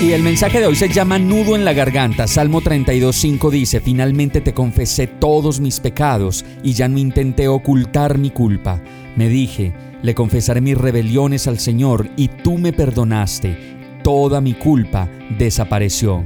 Y el mensaje de hoy se llama Nudo en la garganta. Salmo 32.5 dice, Finalmente te confesé todos mis pecados y ya no intenté ocultar mi culpa. Me dije, le confesaré mis rebeliones al Señor y tú me perdonaste. Toda mi culpa desapareció.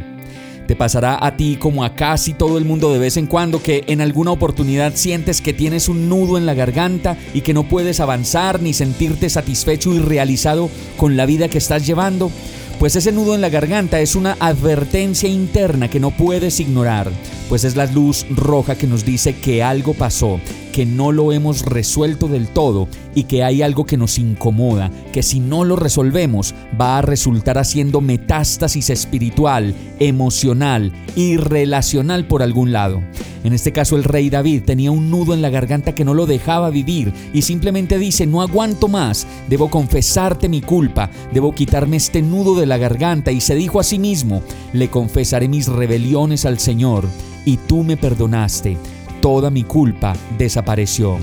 Te pasará a ti como a casi todo el mundo de vez en cuando que en alguna oportunidad sientes que tienes un nudo en la garganta y que no puedes avanzar ni sentirte satisfecho y realizado con la vida que estás llevando. Pues ese nudo en la garganta es una advertencia interna que no puedes ignorar, pues es la luz roja que nos dice que algo pasó, que no lo hemos resuelto del todo y que hay algo que nos incomoda, que si no lo resolvemos va a resultar haciendo metástasis espiritual, emocional y relacional por algún lado. En este caso el rey David tenía un nudo en la garganta que no lo dejaba vivir y simplemente dice, no aguanto más, debo confesarte mi culpa, debo quitarme este nudo de la garganta y se dijo a sí mismo, le confesaré mis rebeliones al Señor y tú me perdonaste, toda mi culpa desapareció.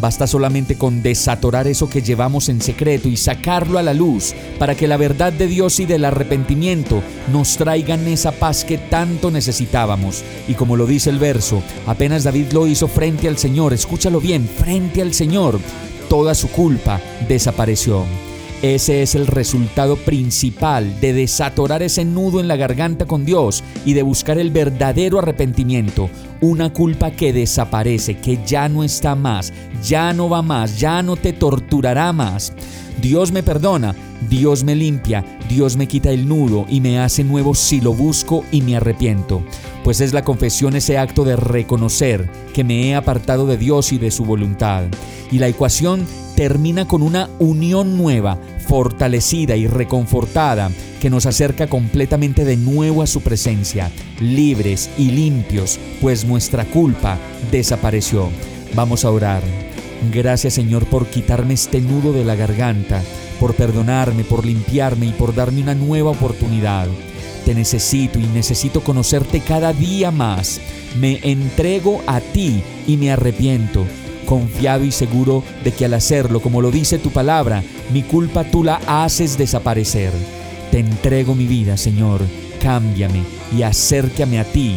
Basta solamente con desatorar eso que llevamos en secreto y sacarlo a la luz para que la verdad de Dios y del arrepentimiento nos traigan esa paz que tanto necesitábamos. Y como lo dice el verso, apenas David lo hizo frente al Señor, escúchalo bien, frente al Señor, toda su culpa desapareció. Ese es el resultado principal de desatorar ese nudo en la garganta con Dios y de buscar el verdadero arrepentimiento, una culpa que desaparece, que ya no está más, ya no va más, ya no te torturará más. Dios me perdona, Dios me limpia, Dios me quita el nudo y me hace nuevo si lo busco y me arrepiento. Pues es la confesión ese acto de reconocer que me he apartado de Dios y de su voluntad. Y la ecuación termina con una unión nueva, fortalecida y reconfortada, que nos acerca completamente de nuevo a su presencia, libres y limpios, pues nuestra culpa desapareció. Vamos a orar. Gracias Señor por quitarme este nudo de la garganta, por perdonarme, por limpiarme y por darme una nueva oportunidad. Te necesito y necesito conocerte cada día más. Me entrego a ti y me arrepiento, confiado y seguro de que al hacerlo, como lo dice tu palabra, mi culpa tú la haces desaparecer. Te entrego mi vida, Señor, cámbiame y acércame a ti